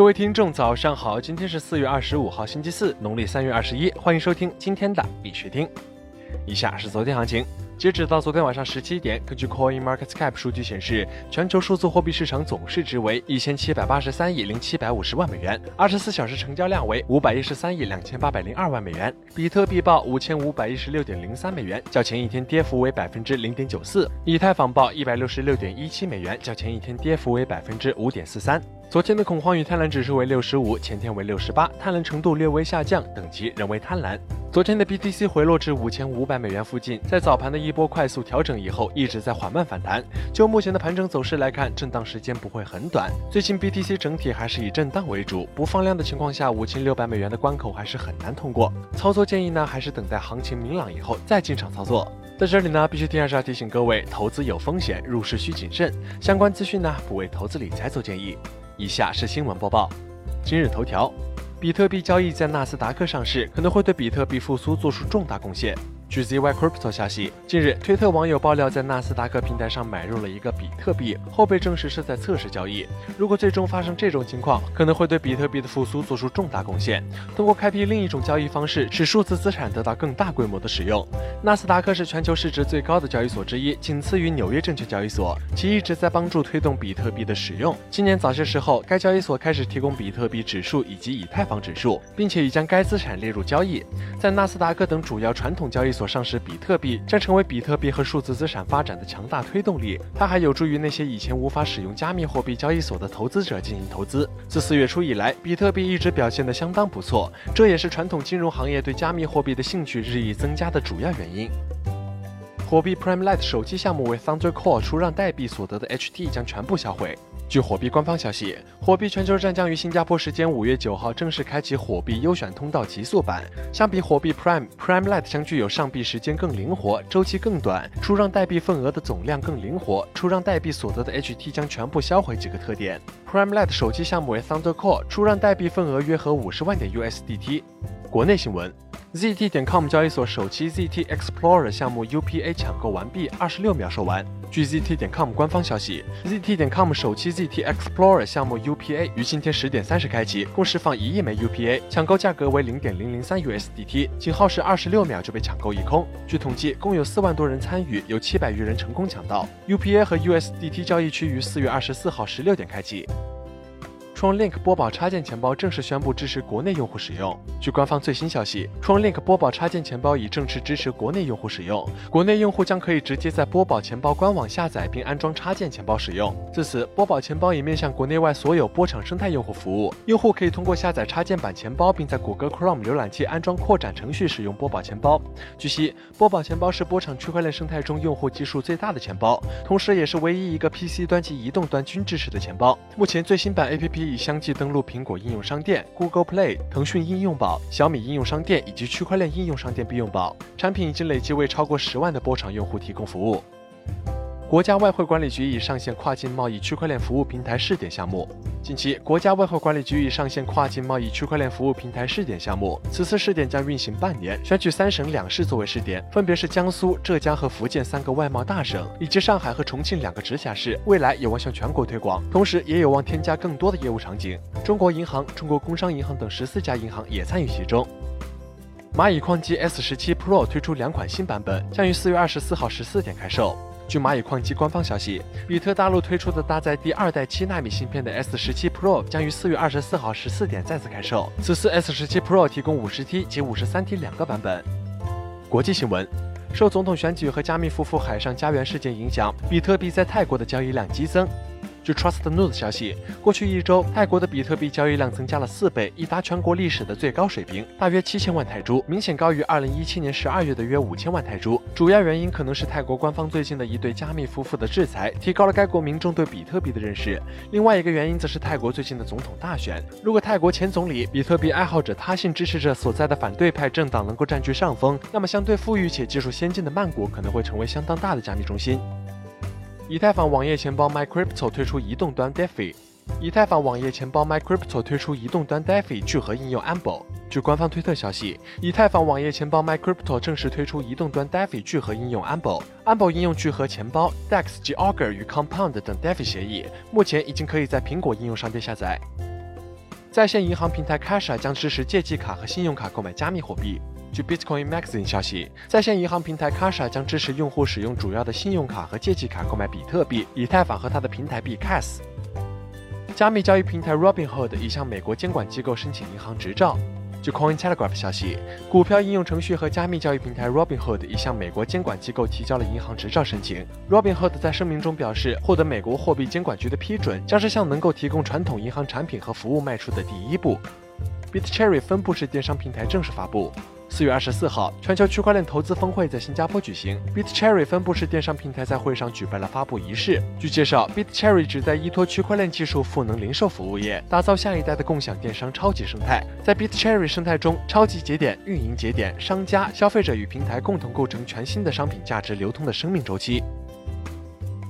各位听众，早上好！今天是四月二十五号，星期四，农历三月二十一。欢迎收听今天的必须听。以下是昨天行情。截止到昨天晚上十七点，根据 Coin Market Cap 数据显示，全球数字货币市场总市值为一千七百八十三亿零七百五十万美元，二十四小时成交量为五百一十三亿两千八百零二万美元。比特币报五千五百一十六点零三美元，较前一天跌幅为百分之零点九四。以太坊报一百六十六点一七美元，较前一天跌幅为百分之五点四三。昨天的恐慌与贪婪指数为六十五，前天为六十八，贪婪程度略微下降，等级仍为贪婪。昨天的 BTC 回落至五千五百美元附近，在早盘的一波快速调整以后，一直在缓慢反弹。就目前的盘整走势来看，震荡时间不会很短。最近 BTC 整体还是以震荡为主，不放量的情况下，五千六百美元的关口还是很难通过。操作建议呢，还是等待行情明朗以后再进场操作。在这里呢，必须提还是要提醒各位，投资有风险，入市需谨慎。相关资讯呢，不为投资理财做建议。以下是新闻播报。今日头条：比特币交易在纳斯达克上市，可能会对比特币复苏做出重大贡献。据 ZY Crypto 消息，近日推特网友爆料在纳斯达克平台上买入了一个比特币，后被证实是在测试交易。如果最终发生这种情况，可能会对比特币的复苏做出重大贡献。通过开辟另一种交易方式，使数字资产得到更大规模的使用。纳斯达克是全球市值最高的交易所之一，仅次于纽约证券交易所，其一直在帮助推动比特币的使用。今年早些时候，该交易所开始提供比特币指数以及以太坊指数，并且已将该资产列入交易。在纳斯达克等主要传统交易所。所上市比特币将成为比特币和数字资产发展的强大推动力，它还有助于那些以前无法使用加密货币交易所的投资者进行投资。自四月初以来，比特币一直表现得相当不错，这也是传统金融行业对加密货币的兴趣日益增加的主要原因。火币 Prime Lite 手机项目为 Thunder Core 出让代币所得的 HT 将全部销毁。据火币官方消息，火币全球站将于新加坡时间五月九号正式开启火币优选通道极速版。相比火币 Prime，Prime Lite 将具有上币时间更灵活、周期更短、出让代币份额的总量更灵活、出让代币所得的 HT 将全部销毁几个特点。Prime Lite 手机项目为 Thunder Core，出让代币份额约合五十万点 USDT。国内新闻。ZT 点 com 交易所首期 ZT Explorer 项目 UPA 抢购完毕，二十六秒售完。据 ZT 点 com 官方消息，ZT 点 com 首期 ZT Explorer 项目 UPA 于今天十点三十开启，共释放一亿枚 UPA，抢购价格为零点零零三 USDT，仅耗时二十六秒就被抢购一空。据统计，共有四万多人参与，有七百余人成功抢到 UPA 和 USDT 交易区于四月二十四号十六点开启。创 Link 波宝插件钱包正式宣布支持国内用户使用。据官方最新消息，创 Link 波宝插件钱包已正式支持国内用户使用，国内用户将可以直接在波宝钱包官网下载并安装插件钱包使用。自此，波宝钱包已面向国内外所有波场生态用户服务。用户可以通过下载插件版钱包，并在谷歌 Chrome 浏览器安装扩展程序使用波宝钱包。据悉，波宝钱包是波场区块链生态中用户基数最大的钱包，同时也是唯一一个 PC 端及移动端均支持的钱包。目前最新版 APP。已相继登录苹果应用商店、Google Play、腾讯应用宝、小米应用商店以及区块链应用商店必用宝，产品已经累计为超过十万的波场用户提供服务。国家外汇管理局已上线跨境贸易区块链服务平台试点项目。近期，国家外汇管理局已上线跨境贸易区块链服务平台试点项目。此次试点将运行半年，选取三省两市作为试点，分别是江苏、浙江和福建三个外贸大省，以及上海和重庆两个直辖市。未来有望向全国推广，同时也有望添加更多的业务场景。中国银行、中国工商银行等十四家银行也参与其中。蚂蚁矿机 S 十七 Pro 推出两款新版本，将于四月二十四号十四点开售。据蚂蚁矿机官方消息，比特大陆推出的搭载第二代七纳米芯片的 S 十七 Pro 将于四月二十四号十四点再次开售。此次 S 十七 Pro 提供五十 T 及五十三 T 两个版本。国际新闻，受总统选举和加密夫妇海上家园事件影响，比特币在泰国的交易量激增。据 Trust News 消息，过去一周，泰国的比特币交易量增加了四倍，已达全国历史的最高水平，大约七千万泰铢，明显高于二零一七年十二月的约五千万泰铢。主要原因可能是泰国官方最近的一对加密夫妇的制裁，提高了该国民众对比特币的认识。另外一个原因则是泰国最近的总统大选，如果泰国前总理、比特币爱好者他信支持者所在的反对派政党能够占据上风，那么相对富裕且技术先进的曼谷可能会成为相当大的加密中心。以太坊网页钱包 MyCrypto 推出移动端 DeFi。以太坊网页钱包 MyCrypto 推出移动端 DeFi 聚合应用 Amble。据官方推特消息，以太坊网页钱包 MyCrypto 正式推出移动端 DeFi 聚合应用 Amble。Amble 应用聚合钱包 Dex 及 Augur 与 Compound 等 DeFi 协议，目前已经可以在苹果应用商店下载。在线银行平台 Casha 将支持借记卡和信用卡购买加密货币。据 Bitcoin Magazine 消息，在线银行平台 Cash 将支持用户使用主要的信用卡和借记卡购买比特币、以太坊和它的平台币 Cas。加密交易平台 Robinhood 已向美国监管机构申请银行执照。据 Coin Telegraph 消息，股票应用程序和加密交易平台 Robinhood 已向美国监管机构提交了银行执照申请。Robinhood 在声明中表示，获得美国货币监管局的批准，将是向能够提供传统银行产品和服务迈出的第一步。BitCherry 分布式电商平台正式发布。四月二十四号，全球区块链投资峰会在新加坡举行。BitCherry 分布式电商平台在会上举办了发布仪式。据介绍，BitCherry 旨在依托区块链技术赋能零售服务业，打造下一代的共享电商超级生态。在 BitCherry 生态中，超级节点、运营节点、商家、消费者与平台共同构成全新的商品价值流通的生命周期。